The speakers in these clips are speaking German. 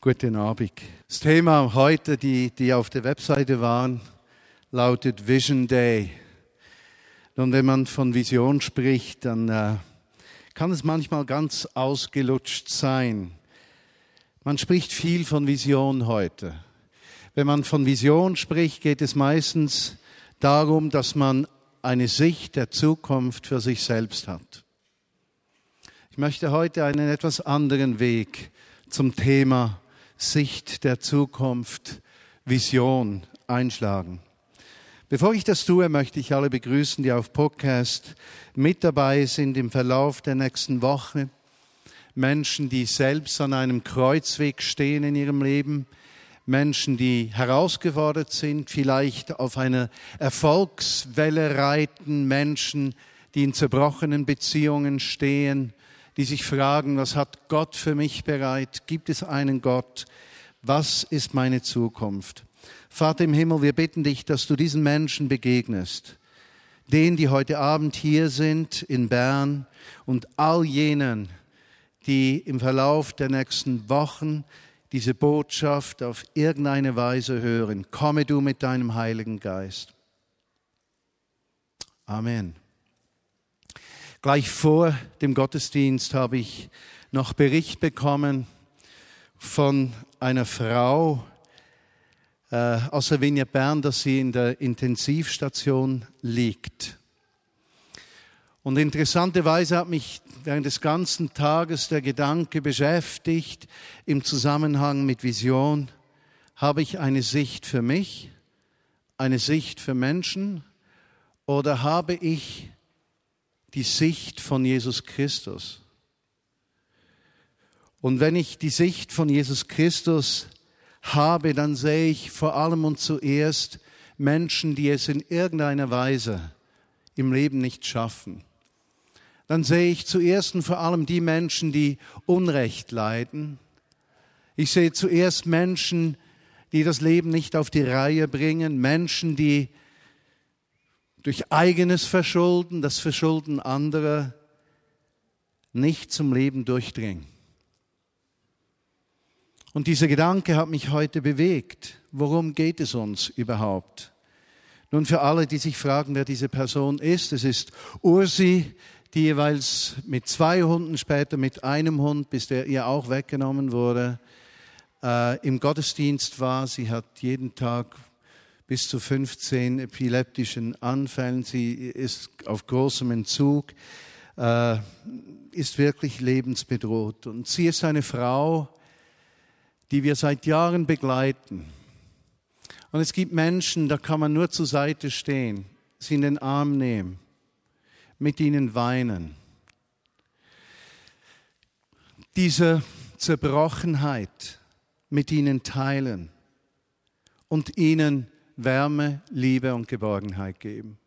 Guten Abend. Das Thema heute, die, die auf der Webseite waren, lautet Vision Day. Und wenn man von Vision spricht, dann äh, kann es manchmal ganz ausgelutscht sein. Man spricht viel von Vision heute. Wenn man von Vision spricht, geht es meistens darum, dass man eine Sicht der Zukunft für sich selbst hat. Ich möchte heute einen etwas anderen Weg zum Thema Sicht der Zukunft, Vision einschlagen. Bevor ich das tue, möchte ich alle begrüßen, die auf Podcast mit dabei sind im Verlauf der nächsten Woche. Menschen, die selbst an einem Kreuzweg stehen in ihrem Leben. Menschen, die herausgefordert sind, vielleicht auf einer Erfolgswelle reiten. Menschen, die in zerbrochenen Beziehungen stehen die sich fragen, was hat Gott für mich bereit? Gibt es einen Gott? Was ist meine Zukunft? Vater im Himmel, wir bitten dich, dass du diesen Menschen begegnest, denen, die heute Abend hier sind in Bern und all jenen, die im Verlauf der nächsten Wochen diese Botschaft auf irgendeine Weise hören. Komme du mit deinem Heiligen Geist. Amen. Gleich vor dem Gottesdienst habe ich noch Bericht bekommen von einer Frau äh, aus der Bern, dass sie in der Intensivstation liegt. Und interessanterweise hat mich während des ganzen Tages der Gedanke beschäftigt, im Zusammenhang mit Vision, habe ich eine Sicht für mich, eine Sicht für Menschen oder habe ich die Sicht von Jesus Christus. Und wenn ich die Sicht von Jesus Christus habe, dann sehe ich vor allem und zuerst Menschen, die es in irgendeiner Weise im Leben nicht schaffen. Dann sehe ich zuerst und vor allem die Menschen, die Unrecht leiden. Ich sehe zuerst Menschen, die das Leben nicht auf die Reihe bringen, Menschen, die durch eigenes Verschulden, das Verschulden anderer nicht zum Leben durchdringen. Und dieser Gedanke hat mich heute bewegt. Worum geht es uns überhaupt? Nun, für alle, die sich fragen, wer diese Person ist, es ist Ursi, die jeweils mit zwei Hunden, später mit einem Hund, bis der ihr auch weggenommen wurde, äh, im Gottesdienst war. Sie hat jeden Tag bis zu 15 epileptischen Anfällen. Sie ist auf großem Entzug, äh, ist wirklich lebensbedroht. Und sie ist eine Frau, die wir seit Jahren begleiten. Und es gibt Menschen, da kann man nur zur Seite stehen, sie in den Arm nehmen, mit ihnen weinen. Diese Zerbrochenheit mit ihnen teilen und ihnen Wärme, Liebe und Geborgenheit geben.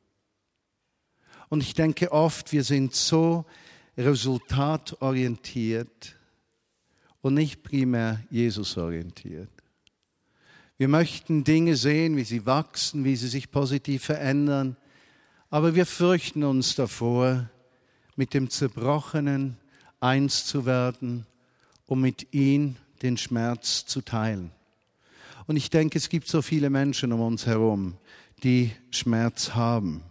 Und ich denke oft, wir sind so resultatorientiert und nicht primär Jesus orientiert. Wir möchten Dinge sehen, wie sie wachsen, wie sie sich positiv verändern, aber wir fürchten uns davor, mit dem Zerbrochenen eins zu werden, um mit ihm den Schmerz zu teilen. Und ich denke, es gibt so viele Menschen um uns herum, die Schmerz haben.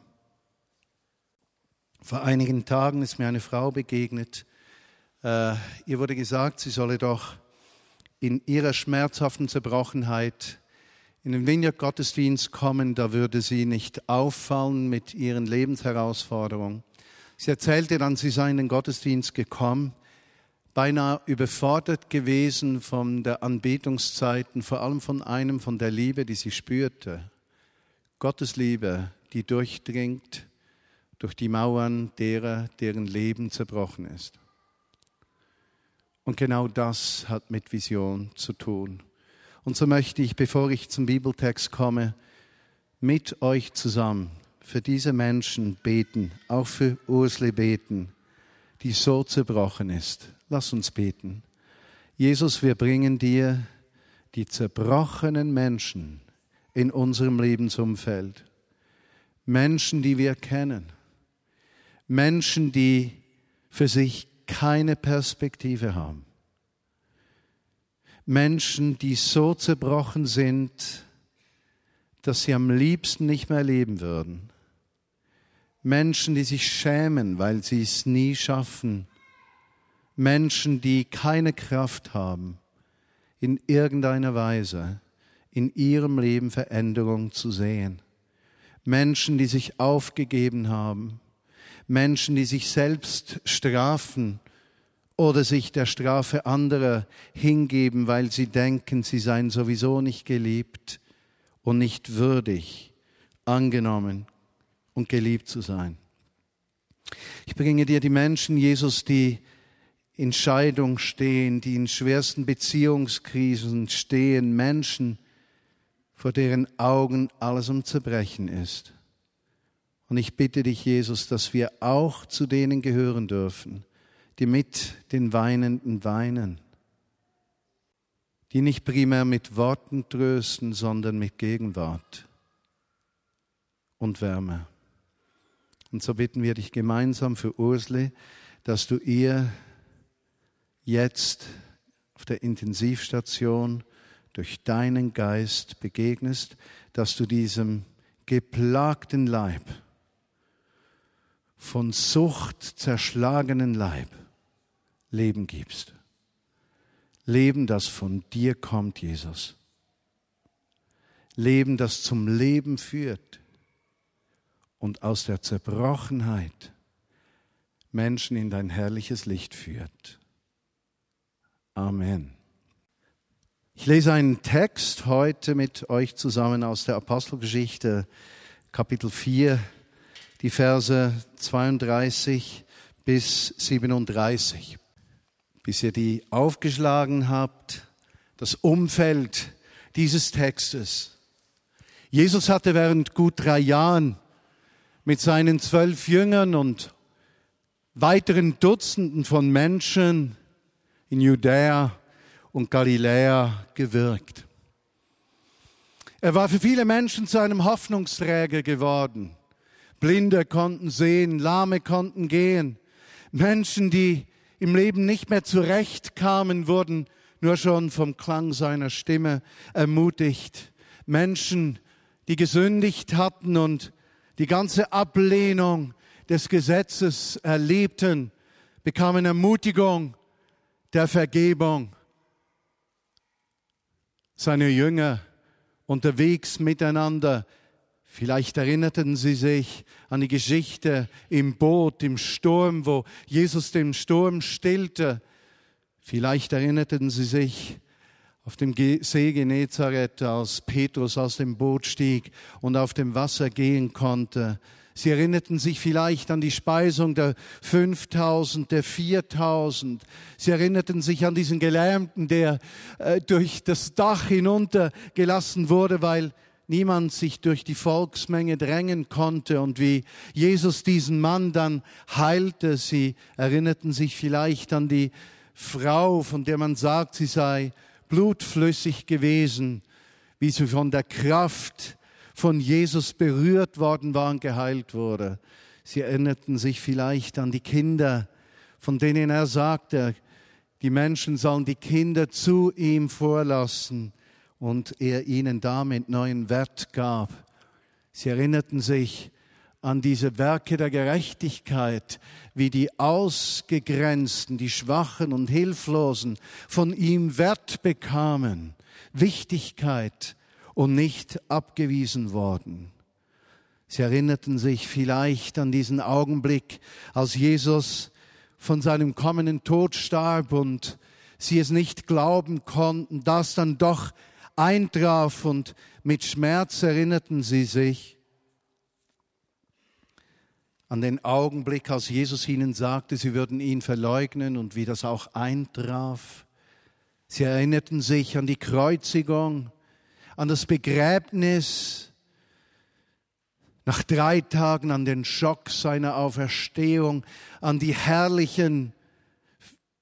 Vor einigen Tagen ist mir eine Frau begegnet. Äh, ihr wurde gesagt, sie solle doch in ihrer schmerzhaften Zerbrochenheit in den Vineyard-Gottesdienst kommen, da würde sie nicht auffallen mit ihren Lebensherausforderungen. Sie erzählte dann, sie sei in den Gottesdienst gekommen beinahe überfordert gewesen von der Anbetungszeiten, vor allem von einem, von der Liebe, die sie spürte. Gottes Liebe, die durchdringt durch die Mauern derer, deren Leben zerbrochen ist. Und genau das hat mit Vision zu tun. Und so möchte ich, bevor ich zum Bibeltext komme, mit euch zusammen für diese Menschen beten, auch für Ursle beten, die so zerbrochen ist, Lass uns beten. Jesus, wir bringen dir die zerbrochenen Menschen in unserem Lebensumfeld. Menschen, die wir kennen. Menschen, die für sich keine Perspektive haben. Menschen, die so zerbrochen sind, dass sie am liebsten nicht mehr leben würden. Menschen, die sich schämen, weil sie es nie schaffen. Menschen, die keine Kraft haben, in irgendeiner Weise in ihrem Leben Veränderung zu sehen. Menschen, die sich aufgegeben haben. Menschen, die sich selbst strafen oder sich der Strafe anderer hingeben, weil sie denken, sie seien sowieso nicht geliebt und nicht würdig, angenommen und geliebt zu sein. Ich bringe dir die Menschen, Jesus, die in Scheidung stehen, die in schwersten Beziehungskrisen stehen, Menschen, vor deren Augen alles um Zerbrechen ist. Und ich bitte dich, Jesus, dass wir auch zu denen gehören dürfen, die mit den Weinenden weinen, die nicht primär mit Worten trösten, sondern mit Gegenwart und Wärme. Und so bitten wir dich gemeinsam für Ursle, dass du ihr jetzt auf der Intensivstation durch deinen Geist begegnest, dass du diesem geplagten Leib, von Sucht zerschlagenen Leib Leben gibst. Leben, das von dir kommt, Jesus. Leben, das zum Leben führt und aus der Zerbrochenheit Menschen in dein herrliches Licht führt. Amen. Ich lese einen Text heute mit euch zusammen aus der Apostelgeschichte, Kapitel 4, die Verse 32 bis 37. Bis ihr die aufgeschlagen habt, das Umfeld dieses Textes. Jesus hatte während gut drei Jahren mit seinen zwölf Jüngern und weiteren Dutzenden von Menschen in Judäa und Galiläa gewirkt. Er war für viele Menschen zu einem Hoffnungsträger geworden. Blinde konnten sehen, Lahme konnten gehen. Menschen, die im Leben nicht mehr zurechtkamen, wurden nur schon vom Klang seiner Stimme ermutigt. Menschen, die gesündigt hatten und die ganze Ablehnung des Gesetzes erlebten, bekamen Ermutigung der Vergebung. Seine Jünger unterwegs miteinander, vielleicht erinnerten sie sich an die Geschichte im Boot, im Sturm, wo Jesus den Sturm stillte. Vielleicht erinnerten sie sich auf dem See Genezareth, als Petrus aus dem Boot stieg und auf dem Wasser gehen konnte. Sie erinnerten sich vielleicht an die Speisung der 5000, der 4000. Sie erinnerten sich an diesen Gelähmten, der äh, durch das Dach hinuntergelassen wurde, weil niemand sich durch die Volksmenge drängen konnte und wie Jesus diesen Mann dann heilte. Sie erinnerten sich vielleicht an die Frau, von der man sagt, sie sei blutflüssig gewesen, wie sie von der Kraft von Jesus berührt worden war und geheilt wurde. Sie erinnerten sich vielleicht an die Kinder, von denen er sagte, die Menschen sollen die Kinder zu ihm vorlassen und er ihnen damit neuen Wert gab. Sie erinnerten sich an diese Werke der Gerechtigkeit, wie die Ausgegrenzten, die Schwachen und Hilflosen von ihm Wert bekamen, Wichtigkeit, und nicht abgewiesen worden. Sie erinnerten sich vielleicht an diesen Augenblick, als Jesus von seinem kommenden Tod starb und sie es nicht glauben konnten, das dann doch eintraf und mit Schmerz erinnerten sie sich an den Augenblick, als Jesus ihnen sagte, sie würden ihn verleugnen und wie das auch eintraf. Sie erinnerten sich an die Kreuzigung an das Begräbnis, nach drei Tagen an den Schock seiner Auferstehung, an die herrlichen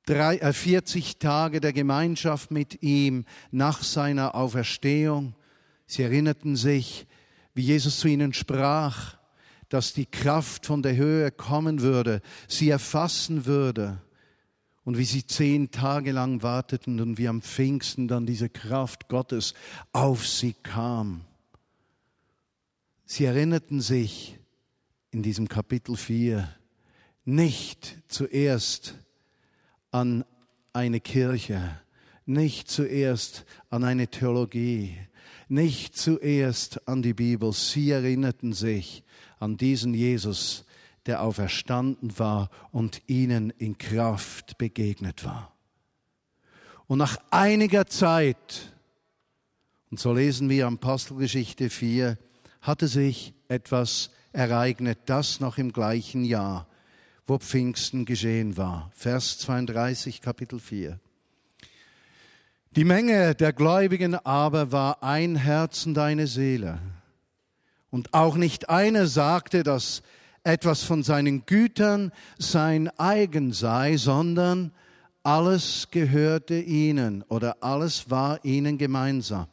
40 äh, Tage der Gemeinschaft mit ihm nach seiner Auferstehung. Sie erinnerten sich, wie Jesus zu ihnen sprach, dass die Kraft von der Höhe kommen würde, sie erfassen würde und wie sie zehn Tage lang warteten und wie am Pfingsten dann diese Kraft Gottes auf sie kam. Sie erinnerten sich in diesem Kapitel 4 nicht zuerst an eine Kirche, nicht zuerst an eine Theologie, nicht zuerst an die Bibel. Sie erinnerten sich an diesen Jesus, der auferstanden war und ihnen in Kraft begegnet war. Und nach einiger Zeit, und so lesen wir Apostelgeschichte 4, hatte sich etwas ereignet, das noch im gleichen Jahr, wo Pfingsten geschehen war. Vers 32, Kapitel 4. Die Menge der Gläubigen aber war ein Herz und eine Seele. Und auch nicht einer sagte, dass etwas von seinen Gütern sein eigen sei, sondern alles gehörte ihnen oder alles war ihnen gemeinsam.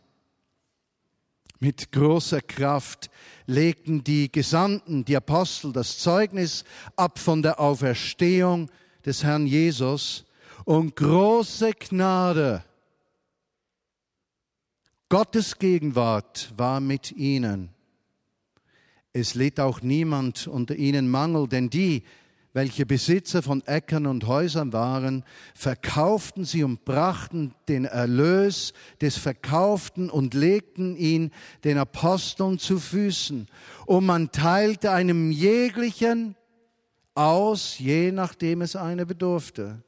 Mit großer Kraft legten die Gesandten, die Apostel, das Zeugnis ab von der Auferstehung des Herrn Jesus und große Gnade. Gottes Gegenwart war mit ihnen. Es litt auch niemand unter ihnen Mangel, denn die, welche Besitzer von Äckern und Häusern waren, verkauften sie und brachten den Erlös des Verkauften und legten ihn den Aposteln zu Füßen. Und man teilte einem jeglichen aus, je nachdem es eine bedurfte.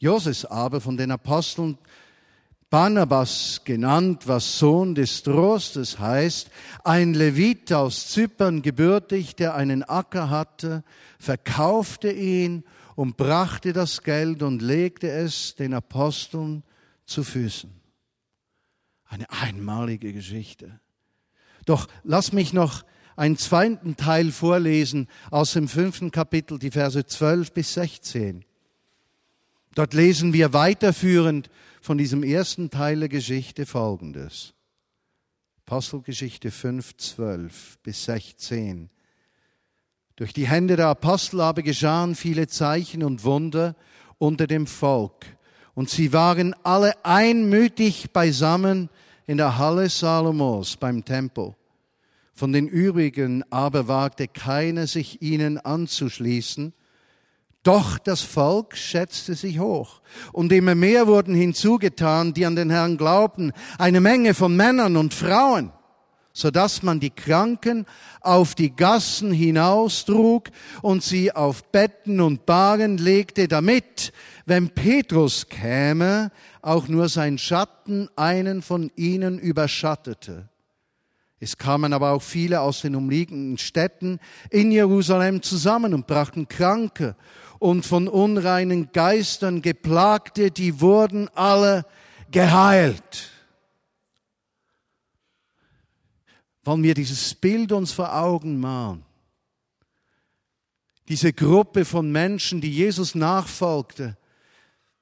Joses aber von den Aposteln Barnabas genannt, was Sohn des Trostes heißt, ein Levit aus Zypern gebürtig, der einen Acker hatte, verkaufte ihn und brachte das Geld und legte es den Aposteln zu Füßen. Eine einmalige Geschichte. Doch lass mich noch einen zweiten Teil vorlesen aus dem fünften Kapitel, die Verse 12 bis 16. Dort lesen wir weiterführend von diesem ersten Teil der Geschichte folgendes. Apostelgeschichte 5, 12 bis 16. Durch die Hände der Apostel aber geschahen viele Zeichen und Wunder unter dem Volk. Und sie waren alle einmütig beisammen in der Halle Salomos beim Tempel. Von den übrigen aber wagte keiner, sich ihnen anzuschließen, doch das Volk schätzte sich hoch. Und immer mehr wurden hinzugetan, die an den Herrn glaubten, eine Menge von Männern und Frauen, so dass man die Kranken auf die Gassen hinaustrug und sie auf Betten und Bagen legte, damit, wenn Petrus käme, auch nur sein Schatten einen von ihnen überschattete. Es kamen aber auch viele aus den umliegenden Städten in Jerusalem zusammen und brachten Kranke und von unreinen Geistern geplagte, die wurden alle geheilt. Wollen wir dieses Bild uns vor Augen malen? Diese Gruppe von Menschen, die Jesus nachfolgte,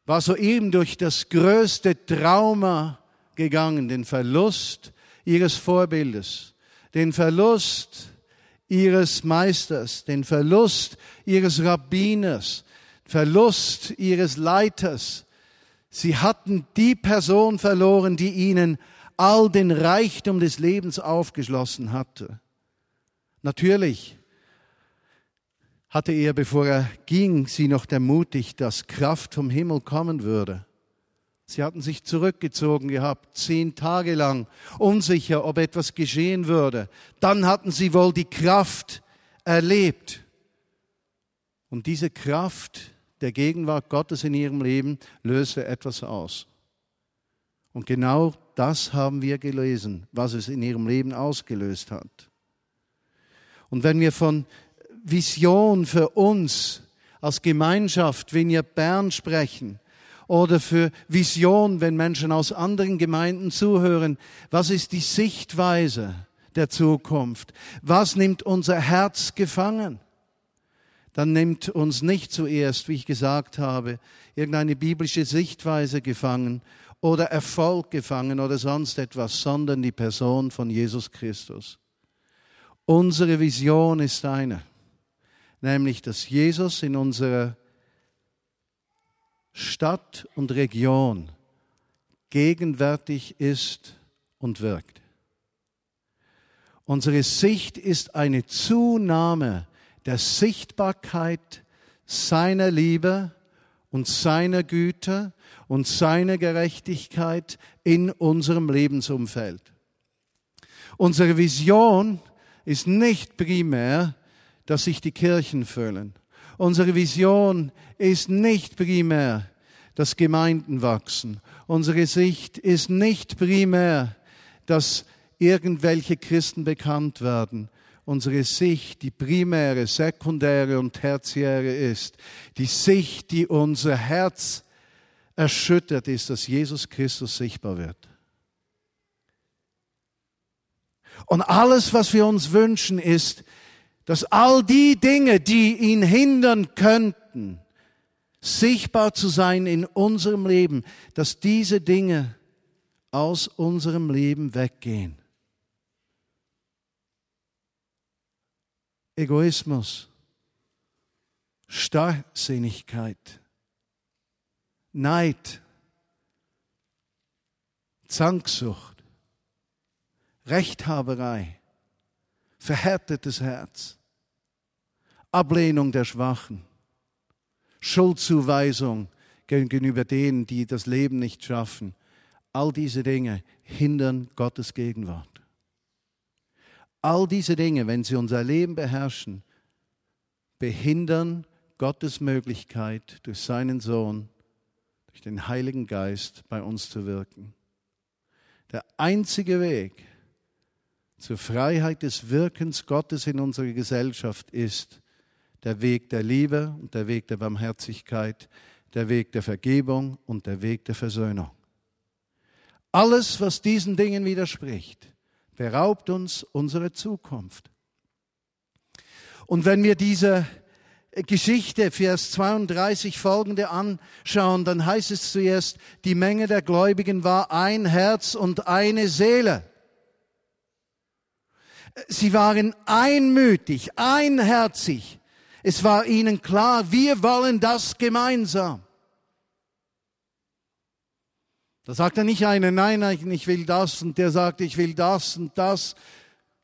war soeben durch das größte Trauma gegangen, den Verlust ihres Vorbildes, den Verlust ihres Meisters, den Verlust ihres Rabbiners, Verlust ihres Leiters. Sie hatten die Person verloren, die ihnen all den Reichtum des Lebens aufgeschlossen hatte. Natürlich hatte er, bevor er ging, sie noch ermutigt, dass Kraft vom Himmel kommen würde. Sie hatten sich zurückgezogen gehabt, zehn Tage lang, unsicher, ob etwas geschehen würde. Dann hatten sie wohl die Kraft erlebt. Und diese Kraft der Gegenwart Gottes in ihrem Leben löste etwas aus. Und genau das haben wir gelesen, was es in ihrem Leben ausgelöst hat. Und wenn wir von Vision für uns als Gemeinschaft, wenn wir Bern sprechen, oder für Vision, wenn Menschen aus anderen Gemeinden zuhören. Was ist die Sichtweise der Zukunft? Was nimmt unser Herz gefangen? Dann nimmt uns nicht zuerst, wie ich gesagt habe, irgendeine biblische Sichtweise gefangen oder Erfolg gefangen oder sonst etwas, sondern die Person von Jesus Christus. Unsere Vision ist eine, nämlich dass Jesus in unserer Stadt und Region gegenwärtig ist und wirkt. Unsere Sicht ist eine Zunahme der Sichtbarkeit seiner Liebe und seiner Güte und seiner Gerechtigkeit in unserem Lebensumfeld. Unsere Vision ist nicht primär, dass sich die Kirchen füllen. Unsere Vision ist nicht primär, dass Gemeinden wachsen. Unsere Sicht ist nicht primär, dass irgendwelche Christen bekannt werden. Unsere Sicht, die primäre, sekundäre und tertiäre ist, die Sicht, die unser Herz erschüttert, ist, dass Jesus Christus sichtbar wird. Und alles, was wir uns wünschen, ist, dass all die Dinge, die ihn hindern könnten, sichtbar zu sein in unserem Leben, dass diese Dinge aus unserem Leben weggehen. Egoismus, Starrsinnigkeit, Neid, Zanksucht, Rechthaberei, verhärtetes Herz, Ablehnung der Schwachen, Schuldzuweisung gegenüber denen, die das Leben nicht schaffen. All diese Dinge hindern Gottes Gegenwart. All diese Dinge, wenn sie unser Leben beherrschen, behindern Gottes Möglichkeit, durch seinen Sohn, durch den Heiligen Geist bei uns zu wirken. Der einzige Weg zur Freiheit des Wirkens Gottes in unserer Gesellschaft ist, der Weg der Liebe und der Weg der Barmherzigkeit, der Weg der Vergebung und der Weg der Versöhnung. Alles, was diesen Dingen widerspricht, beraubt uns unsere Zukunft. Und wenn wir diese Geschichte, Vers 32 folgende anschauen, dann heißt es zuerst, die Menge der Gläubigen war ein Herz und eine Seele. Sie waren einmütig, einherzig es war ihnen klar, wir wollen das gemeinsam. Da sagt er nicht einer, nein, nein, ich will das und der sagt, ich will das und das.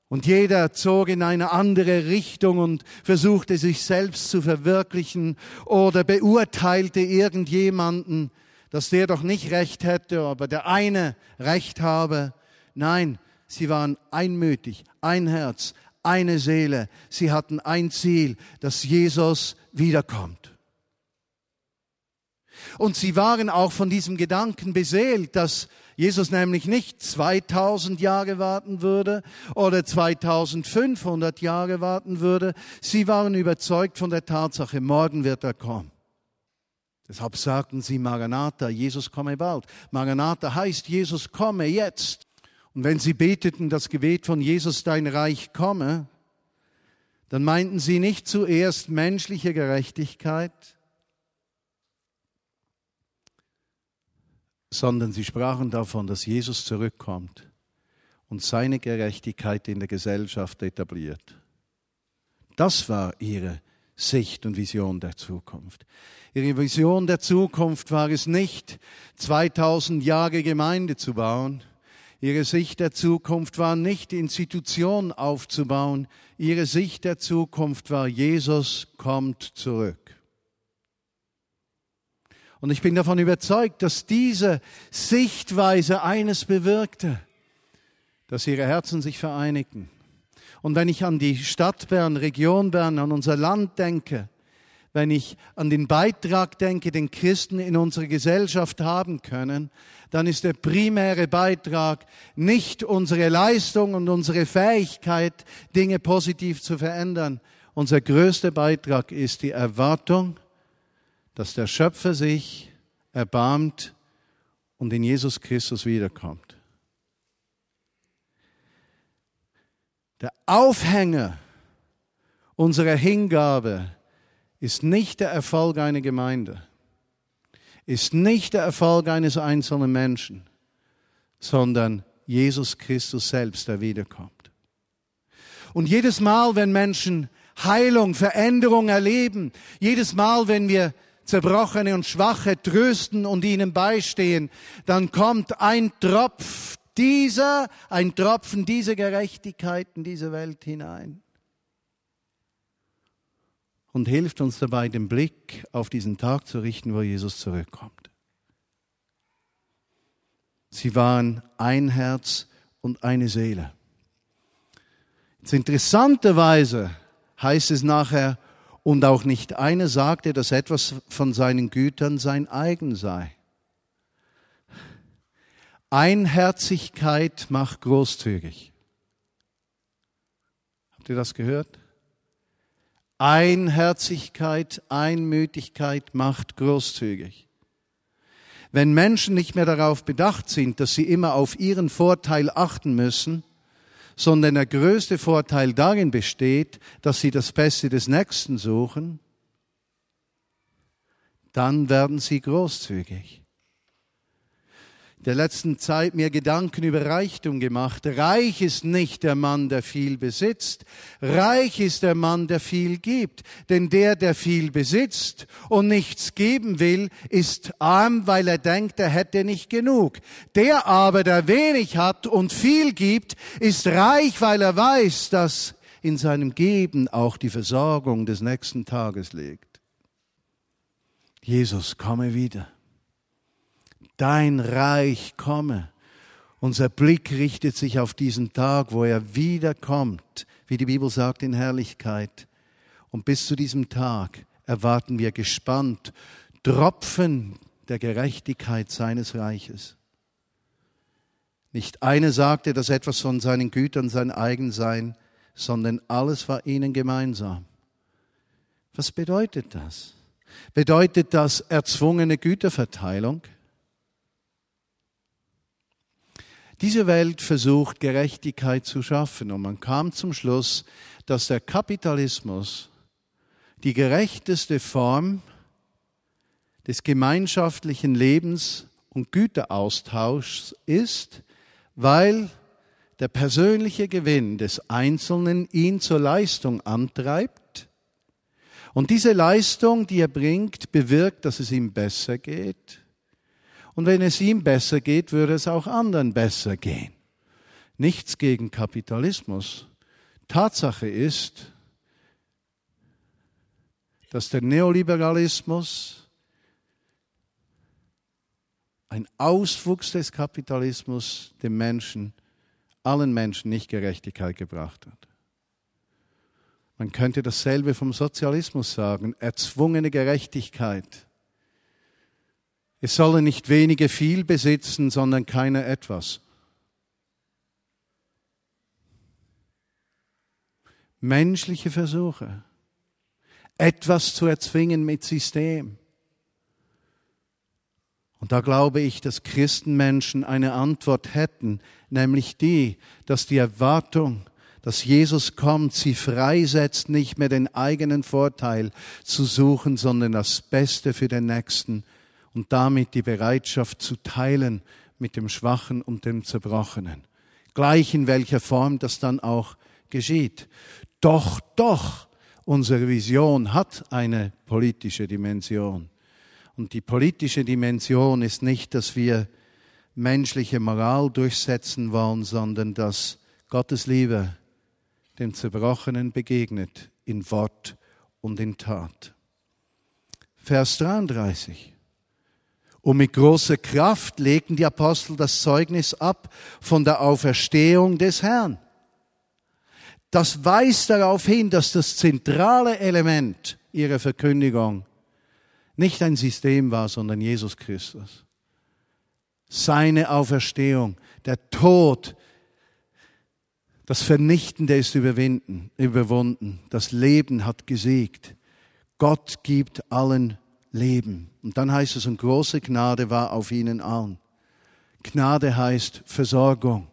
Und jeder zog in eine andere Richtung und versuchte sich selbst zu verwirklichen oder beurteilte irgendjemanden, dass der doch nicht recht hätte, aber der eine recht habe. Nein, sie waren einmütig, ein Herz, eine Seele. Sie hatten ein Ziel, dass Jesus wiederkommt. Und sie waren auch von diesem Gedanken beseelt, dass Jesus nämlich nicht 2000 Jahre warten würde oder 2500 Jahre warten würde. Sie waren überzeugt von der Tatsache, morgen wird er kommen. Deshalb sagten sie Maranatha, Jesus komme bald. Maranatha heißt, Jesus komme jetzt. Und wenn sie beteten das Gebet von Jesus, dein Reich komme, dann meinten sie nicht zuerst menschliche Gerechtigkeit, sondern sie sprachen davon, dass Jesus zurückkommt und seine Gerechtigkeit in der Gesellschaft etabliert. Das war ihre Sicht und Vision der Zukunft. Ihre Vision der Zukunft war es nicht, 2000 Jahre Gemeinde zu bauen, Ihre Sicht der Zukunft war nicht Institutionen aufzubauen. Ihre Sicht der Zukunft war, Jesus kommt zurück. Und ich bin davon überzeugt, dass diese Sichtweise eines bewirkte, dass ihre Herzen sich vereinigten. Und wenn ich an die Stadt Bern, Region Bern, an unser Land denke, wenn ich an den Beitrag denke, den Christen in unserer Gesellschaft haben können, dann ist der primäre Beitrag nicht unsere Leistung und unsere Fähigkeit, Dinge positiv zu verändern. Unser größter Beitrag ist die Erwartung, dass der Schöpfer sich erbarmt und in Jesus Christus wiederkommt. Der Aufhänger unserer Hingabe ist nicht der Erfolg einer Gemeinde, ist nicht der Erfolg eines einzelnen Menschen, sondern Jesus Christus selbst, der wiederkommt. Und jedes Mal, wenn Menschen Heilung, Veränderung erleben, jedes Mal, wenn wir Zerbrochene und Schwache trösten und ihnen beistehen, dann kommt ein Tropf dieser, ein Tropfen dieser Gerechtigkeit in diese Welt hinein und hilft uns dabei, den Blick auf diesen Tag zu richten, wo Jesus zurückkommt. Sie waren ein Herz und eine Seele. Jetzt interessanterweise heißt es nachher, und auch nicht einer sagte, dass etwas von seinen Gütern sein eigen sei. Einherzigkeit macht großzügig. Habt ihr das gehört? Einherzigkeit, Einmütigkeit macht großzügig. Wenn Menschen nicht mehr darauf bedacht sind, dass sie immer auf ihren Vorteil achten müssen, sondern der größte Vorteil darin besteht, dass sie das Beste des Nächsten suchen, dann werden sie großzügig der letzten Zeit mir Gedanken über Reichtum gemacht. Reich ist nicht der Mann, der viel besitzt. Reich ist der Mann, der viel gibt. Denn der, der viel besitzt und nichts geben will, ist arm, weil er denkt, er hätte nicht genug. Der aber, der wenig hat und viel gibt, ist reich, weil er weiß, dass in seinem Geben auch die Versorgung des nächsten Tages liegt. Jesus, komme wieder dein Reich komme. Unser Blick richtet sich auf diesen Tag, wo er wiederkommt, wie die Bibel sagt, in Herrlichkeit. Und bis zu diesem Tag erwarten wir gespannt Tropfen der Gerechtigkeit seines Reiches. Nicht eine sagte, dass etwas von seinen Gütern sein eigen sei, sondern alles war ihnen gemeinsam. Was bedeutet das? Bedeutet das erzwungene Güterverteilung? Diese Welt versucht Gerechtigkeit zu schaffen. Und man kam zum Schluss, dass der Kapitalismus die gerechteste Form des gemeinschaftlichen Lebens und Güteraustauschs ist, weil der persönliche Gewinn des Einzelnen ihn zur Leistung antreibt. Und diese Leistung, die er bringt, bewirkt, dass es ihm besser geht und wenn es ihm besser geht, würde es auch anderen besser gehen. Nichts gegen Kapitalismus. Tatsache ist, dass der Neoliberalismus ein Auswuchs des Kapitalismus dem Menschen, allen Menschen nicht Gerechtigkeit gebracht hat. Man könnte dasselbe vom Sozialismus sagen, erzwungene Gerechtigkeit es sollen nicht wenige viel besitzen, sondern keiner etwas. Menschliche Versuche, etwas zu erzwingen mit System. Und da glaube ich, dass Christenmenschen eine Antwort hätten, nämlich die, dass die Erwartung, dass Jesus kommt, sie freisetzt, nicht mehr den eigenen Vorteil zu suchen, sondern das Beste für den Nächsten und damit die Bereitschaft zu teilen mit dem Schwachen und dem Zerbrochenen. Gleich in welcher Form das dann auch geschieht. Doch, doch, unsere Vision hat eine politische Dimension. Und die politische Dimension ist nicht, dass wir menschliche Moral durchsetzen wollen, sondern dass Gottes Liebe dem Zerbrochenen begegnet in Wort und in Tat. Vers 33. Und mit großer Kraft legten die Apostel das Zeugnis ab von der Auferstehung des Herrn. Das weist darauf hin, dass das zentrale Element ihrer Verkündigung nicht ein System war, sondern Jesus Christus. Seine Auferstehung, der Tod, das Vernichtende ist überwinden, überwunden, das Leben hat gesiegt. Gott gibt allen Leben. Und dann heißt es, und große Gnade war auf ihnen allen. Gnade heißt Versorgung,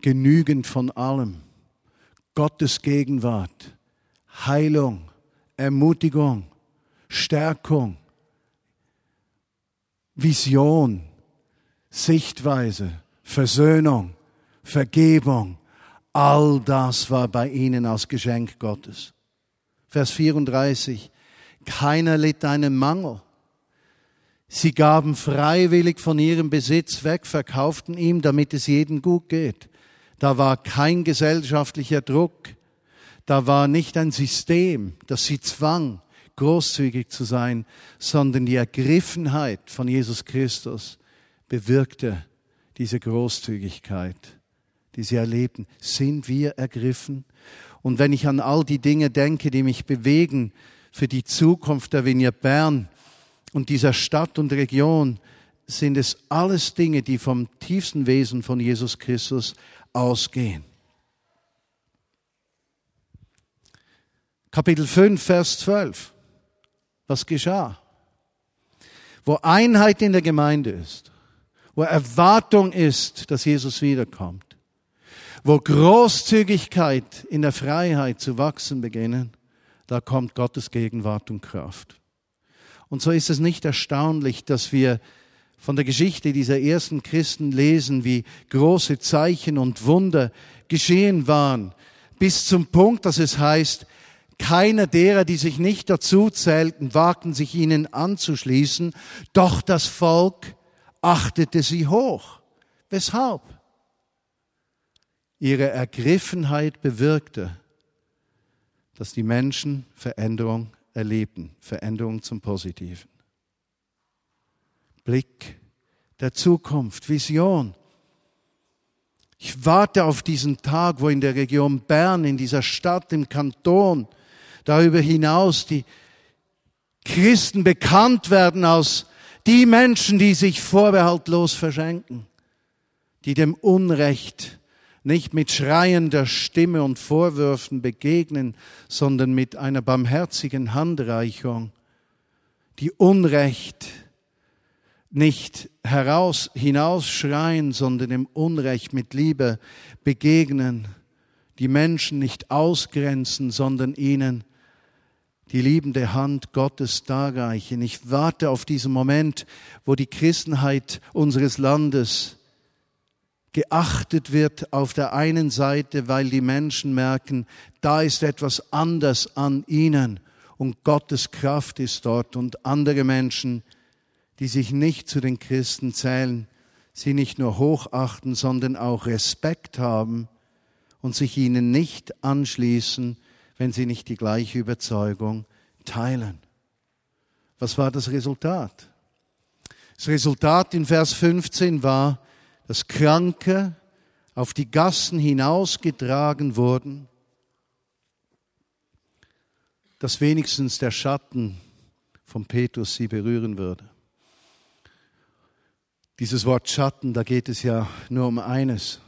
genügend von allem, Gottes Gegenwart, Heilung, Ermutigung, Stärkung, Vision, Sichtweise, Versöhnung, Vergebung, all das war bei ihnen als Geschenk Gottes. Vers 34, Keiner litt einen Mangel. Sie gaben freiwillig von ihrem Besitz weg, verkauften ihm, damit es jedem gut geht. Da war kein gesellschaftlicher Druck. Da war nicht ein System, das sie zwang, großzügig zu sein, sondern die Ergriffenheit von Jesus Christus bewirkte diese Großzügigkeit, die sie erlebten. Sind wir ergriffen? Und wenn ich an all die Dinge denke, die mich bewegen für die Zukunft der Vignette Bern, und dieser Stadt und Region sind es alles Dinge, die vom tiefsten Wesen von Jesus Christus ausgehen. Kapitel 5, Vers 12. Was geschah? Wo Einheit in der Gemeinde ist, wo Erwartung ist, dass Jesus wiederkommt, wo Großzügigkeit in der Freiheit zu wachsen beginnen, da kommt Gottes Gegenwart und Kraft. Und so ist es nicht erstaunlich, dass wir von der Geschichte dieser ersten Christen lesen, wie große Zeichen und Wunder geschehen waren, bis zum Punkt, dass es heißt, keiner derer, die sich nicht dazu zählten, wagten sich ihnen anzuschließen, doch das Volk achtete sie hoch. Weshalb? Ihre Ergriffenheit bewirkte, dass die Menschen Veränderung erleben. Veränderung zum Positiven. Blick der Zukunft, Vision. Ich warte auf diesen Tag, wo in der Region Bern, in dieser Stadt, im Kanton, darüber hinaus die Christen bekannt werden als die Menschen, die sich vorbehaltlos verschenken, die dem Unrecht nicht mit schreiender Stimme und Vorwürfen begegnen, sondern mit einer barmherzigen Handreichung, die Unrecht nicht heraus, hinausschreien, sondern dem Unrecht mit Liebe begegnen, die Menschen nicht ausgrenzen, sondern ihnen die liebende Hand Gottes darreichen. Ich warte auf diesen Moment, wo die Christenheit unseres Landes geachtet wird auf der einen Seite, weil die Menschen merken, da ist etwas anders an ihnen und Gottes Kraft ist dort und andere Menschen, die sich nicht zu den Christen zählen, sie nicht nur hochachten, sondern auch Respekt haben und sich ihnen nicht anschließen, wenn sie nicht die gleiche Überzeugung teilen. Was war das Resultat? Das Resultat in Vers 15 war, dass Kranke auf die Gassen hinausgetragen wurden, dass wenigstens der Schatten von Petrus sie berühren würde. Dieses Wort Schatten, da geht es ja nur um eines.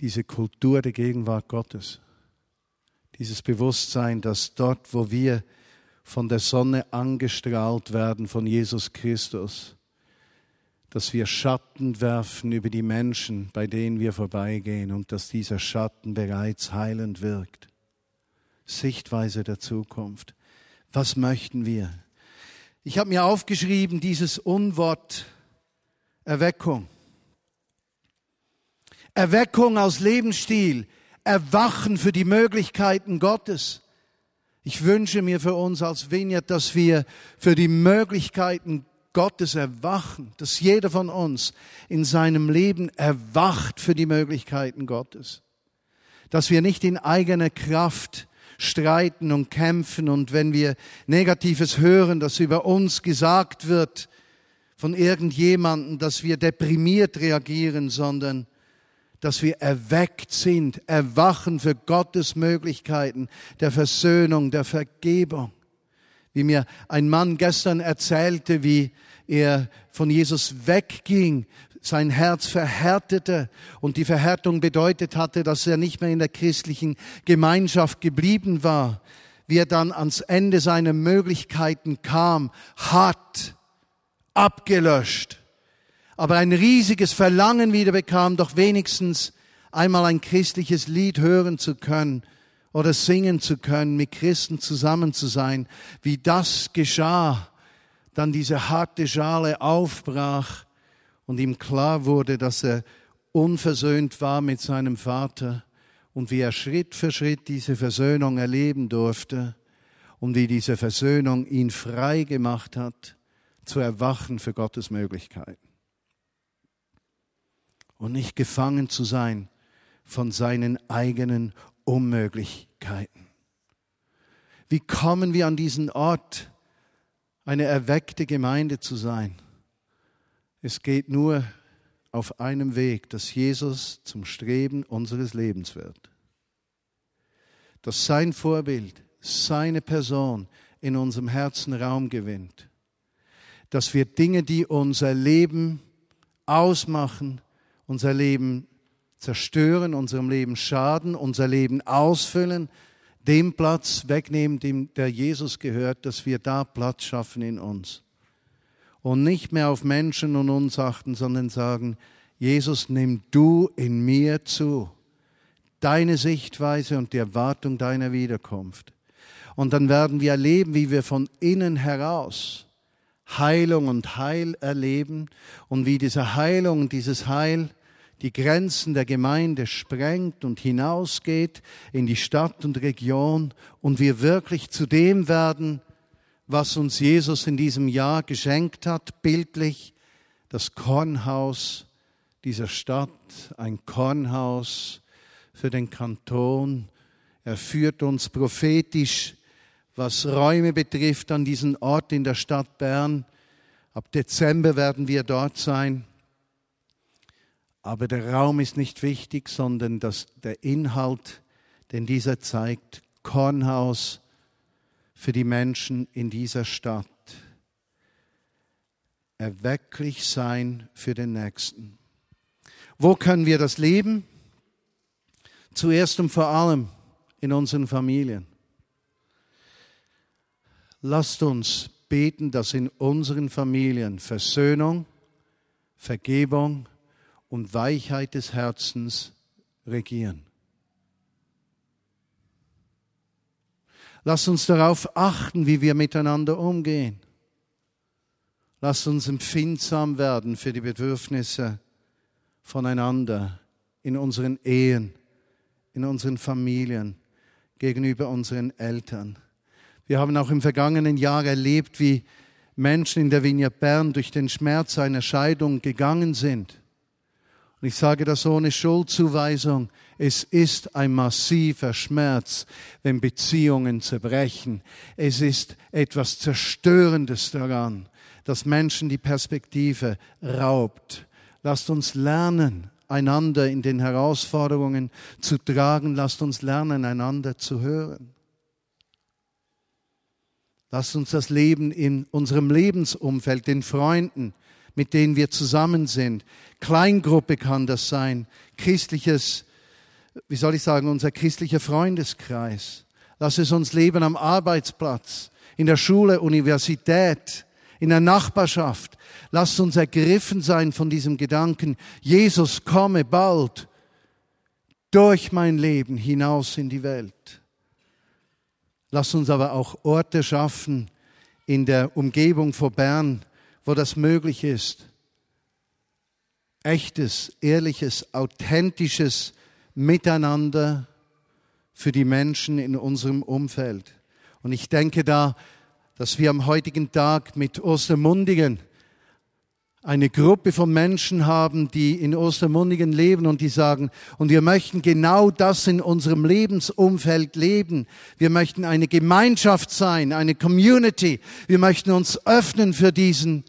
Diese Kultur der Gegenwart Gottes. Dieses Bewusstsein, dass dort, wo wir von der Sonne angestrahlt werden, von Jesus Christus, dass wir Schatten werfen über die Menschen, bei denen wir vorbeigehen und dass dieser Schatten bereits heilend wirkt. Sichtweise der Zukunft. Was möchten wir? Ich habe mir aufgeschrieben, dieses Unwort Erweckung. Erweckung aus Lebensstil, Erwachen für die Möglichkeiten Gottes. Ich wünsche mir für uns als Vineyard, dass wir für die Möglichkeiten Gottes erwachen, dass jeder von uns in seinem Leben erwacht für die Möglichkeiten Gottes. Dass wir nicht in eigener Kraft streiten und kämpfen und wenn wir Negatives hören, das über uns gesagt wird von irgendjemandem, dass wir deprimiert reagieren, sondern dass wir erweckt sind, erwachen für Gottes Möglichkeiten der Versöhnung, der Vergebung wie mir ein Mann gestern erzählte, wie er von Jesus wegging, sein Herz verhärtete und die Verhärtung bedeutet hatte, dass er nicht mehr in der christlichen Gemeinschaft geblieben war, wie er dann ans Ende seiner Möglichkeiten kam, hat abgelöscht, aber ein riesiges Verlangen wieder bekam, doch wenigstens einmal ein christliches Lied hören zu können oder singen zu können, mit Christen zusammen zu sein, wie das geschah, dann diese harte Schale aufbrach und ihm klar wurde, dass er unversöhnt war mit seinem Vater und wie er Schritt für Schritt diese Versöhnung erleben durfte und wie diese Versöhnung ihn frei gemacht hat, zu erwachen für Gottes Möglichkeiten. Und nicht gefangen zu sein von seinen eigenen Unmöglichkeiten. Wie kommen wir an diesen Ort, eine erweckte Gemeinde zu sein? Es geht nur auf einem Weg, dass Jesus zum Streben unseres Lebens wird. Dass sein Vorbild, seine Person in unserem Herzen Raum gewinnt. Dass wir Dinge, die unser Leben ausmachen, unser Leben zerstören, unserem Leben schaden, unser Leben ausfüllen, dem Platz wegnehmen, dem der Jesus gehört, dass wir da Platz schaffen in uns und nicht mehr auf Menschen und uns achten, sondern sagen, Jesus, nimm du in mir zu, deine Sichtweise und die Erwartung deiner Wiederkunft. Und dann werden wir erleben, wie wir von innen heraus Heilung und Heil erleben und wie diese Heilung, dieses Heil die Grenzen der Gemeinde sprengt und hinausgeht in die Stadt und Region und wir wirklich zu dem werden, was uns Jesus in diesem Jahr geschenkt hat, bildlich das Kornhaus dieser Stadt, ein Kornhaus für den Kanton. Er führt uns prophetisch, was Räume betrifft, an diesen Ort in der Stadt Bern. Ab Dezember werden wir dort sein. Aber der Raum ist nicht wichtig, sondern das, der Inhalt, den dieser zeigt. Kornhaus, für die Menschen in dieser Stadt. Erwecklich sein für den Nächsten. Wo können wir das leben? Zuerst und vor allem in unseren Familien. Lasst uns beten, dass in unseren Familien Versöhnung, Vergebung und Weichheit des Herzens regieren. Lass uns darauf achten, wie wir miteinander umgehen. Lass uns empfindsam werden für die Bedürfnisse voneinander in unseren Ehen, in unseren Familien, gegenüber unseren Eltern. Wir haben auch im vergangenen Jahr erlebt, wie Menschen in der Vineyard Bern durch den Schmerz einer Scheidung gegangen sind. Und ich sage das ohne Schuldzuweisung. Es ist ein massiver Schmerz, wenn Beziehungen zerbrechen. Es ist etwas Zerstörendes daran, dass Menschen die Perspektive raubt. Lasst uns lernen, einander in den Herausforderungen zu tragen. Lasst uns lernen, einander zu hören. Lasst uns das Leben in unserem Lebensumfeld, den Freunden, mit denen wir zusammen sind. Kleingruppe kann das sein, christliches, wie soll ich sagen, unser christlicher Freundeskreis. Lass es uns leben am Arbeitsplatz, in der Schule, Universität, in der Nachbarschaft. Lass uns ergriffen sein von diesem Gedanken, Jesus komme bald durch mein Leben hinaus in die Welt. Lass uns aber auch Orte schaffen in der Umgebung vor Bern, wo das möglich ist. Echtes, ehrliches, authentisches Miteinander für die Menschen in unserem Umfeld. Und ich denke da, dass wir am heutigen Tag mit Ostermundigen eine Gruppe von Menschen haben, die in Ostermundigen leben und die sagen, und wir möchten genau das in unserem Lebensumfeld leben. Wir möchten eine Gemeinschaft sein, eine Community. Wir möchten uns öffnen für diesen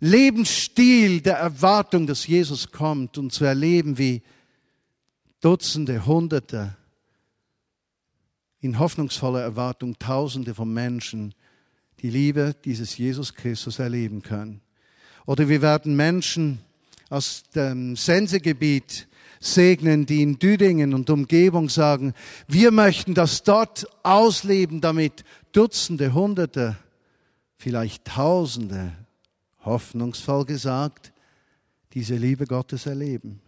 Lebensstil der Erwartung, dass Jesus kommt und zu erleben, wie Dutzende, Hunderte in hoffnungsvoller Erwartung Tausende von Menschen die Liebe dieses Jesus Christus erleben können. Oder wir werden Menschen aus dem Sensegebiet segnen, die in Düdingen und Umgebung sagen, wir möchten das dort ausleben, damit Dutzende, Hunderte, vielleicht Tausende hoffnungsvoll gesagt, diese Liebe Gottes erleben.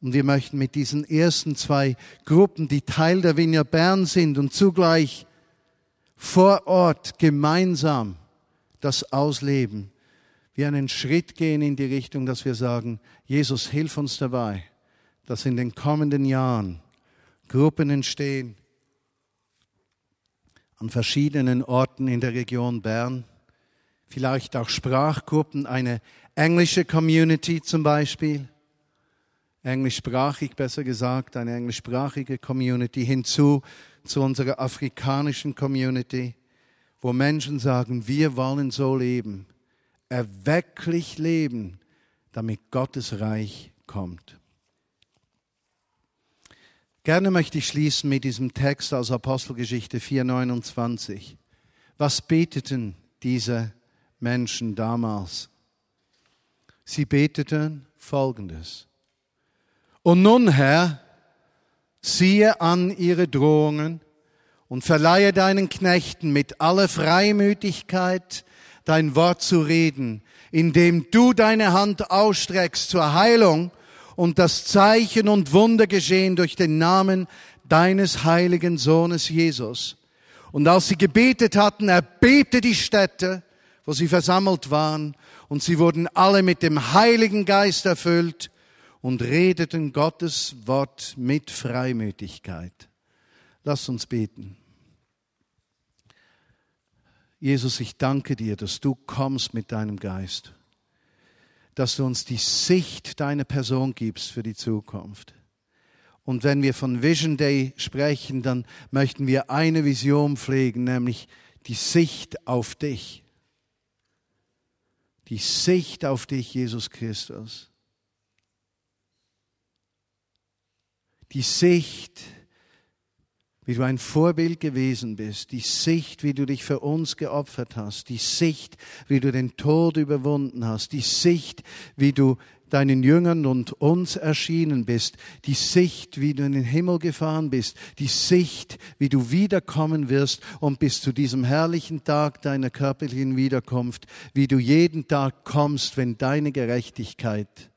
Und wir möchten mit diesen ersten zwei Gruppen, die Teil der Vinja Bern sind und zugleich vor Ort gemeinsam das ausleben, wir einen Schritt gehen in die Richtung, dass wir sagen, Jesus, hilf uns dabei, dass in den kommenden Jahren Gruppen entstehen an verschiedenen Orten in der Region Bern. Vielleicht auch Sprachgruppen, eine englische Community zum Beispiel. Englischsprachig besser gesagt, eine englischsprachige Community hinzu zu unserer afrikanischen Community, wo Menschen sagen, wir wollen so leben, erwecklich leben, damit Gottes Reich kommt. Gerne möchte ich schließen mit diesem Text aus Apostelgeschichte 4.29. Was beteten diese Menschen damals? Sie beteten Folgendes. Und nun, Herr, siehe an ihre Drohungen und verleihe deinen Knechten mit aller Freimütigkeit dein Wort zu reden, indem du deine Hand ausstreckst zur Heilung und das Zeichen und Wunder geschehen durch den Namen deines heiligen Sohnes Jesus. Und als sie gebetet hatten, erbebte die Stätte, wo sie versammelt waren, und sie wurden alle mit dem Heiligen Geist erfüllt und redeten Gottes Wort mit Freimütigkeit. Lass uns beten. Jesus, ich danke dir, dass du kommst mit deinem Geist, dass du uns die Sicht deiner Person gibst für die Zukunft. Und wenn wir von Vision Day sprechen, dann möchten wir eine Vision pflegen, nämlich die Sicht auf dich. Die Sicht auf dich, Jesus Christus. Die Sicht wie du ein Vorbild gewesen bist, die Sicht, wie du dich für uns geopfert hast, die Sicht, wie du den Tod überwunden hast, die Sicht, wie du deinen Jüngern und uns erschienen bist, die Sicht, wie du in den Himmel gefahren bist, die Sicht, wie du wiederkommen wirst und bis zu diesem herrlichen Tag deiner körperlichen Wiederkunft, wie du jeden Tag kommst, wenn deine Gerechtigkeit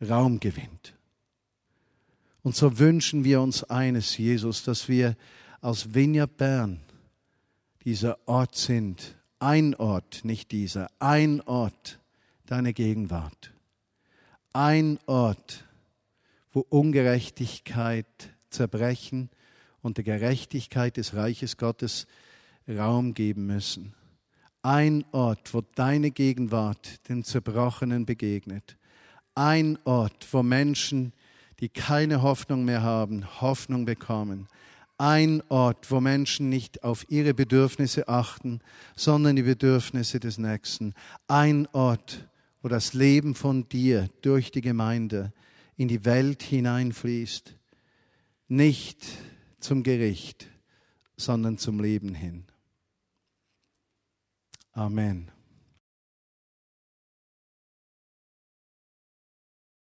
Raum gewinnt. Und so wünschen wir uns eines, Jesus, dass wir als Vineyard Bern dieser Ort sind. Ein Ort, nicht dieser, ein Ort deine Gegenwart. Ein Ort, wo Ungerechtigkeit zerbrechen und der Gerechtigkeit des Reiches Gottes Raum geben müssen. Ein Ort, wo deine Gegenwart den Zerbrochenen begegnet. Ein Ort, wo Menschen die keine Hoffnung mehr haben, Hoffnung bekommen. Ein Ort, wo Menschen nicht auf ihre Bedürfnisse achten, sondern die Bedürfnisse des Nächsten. Ein Ort, wo das Leben von dir durch die Gemeinde in die Welt hineinfließt. Nicht zum Gericht, sondern zum Leben hin. Amen.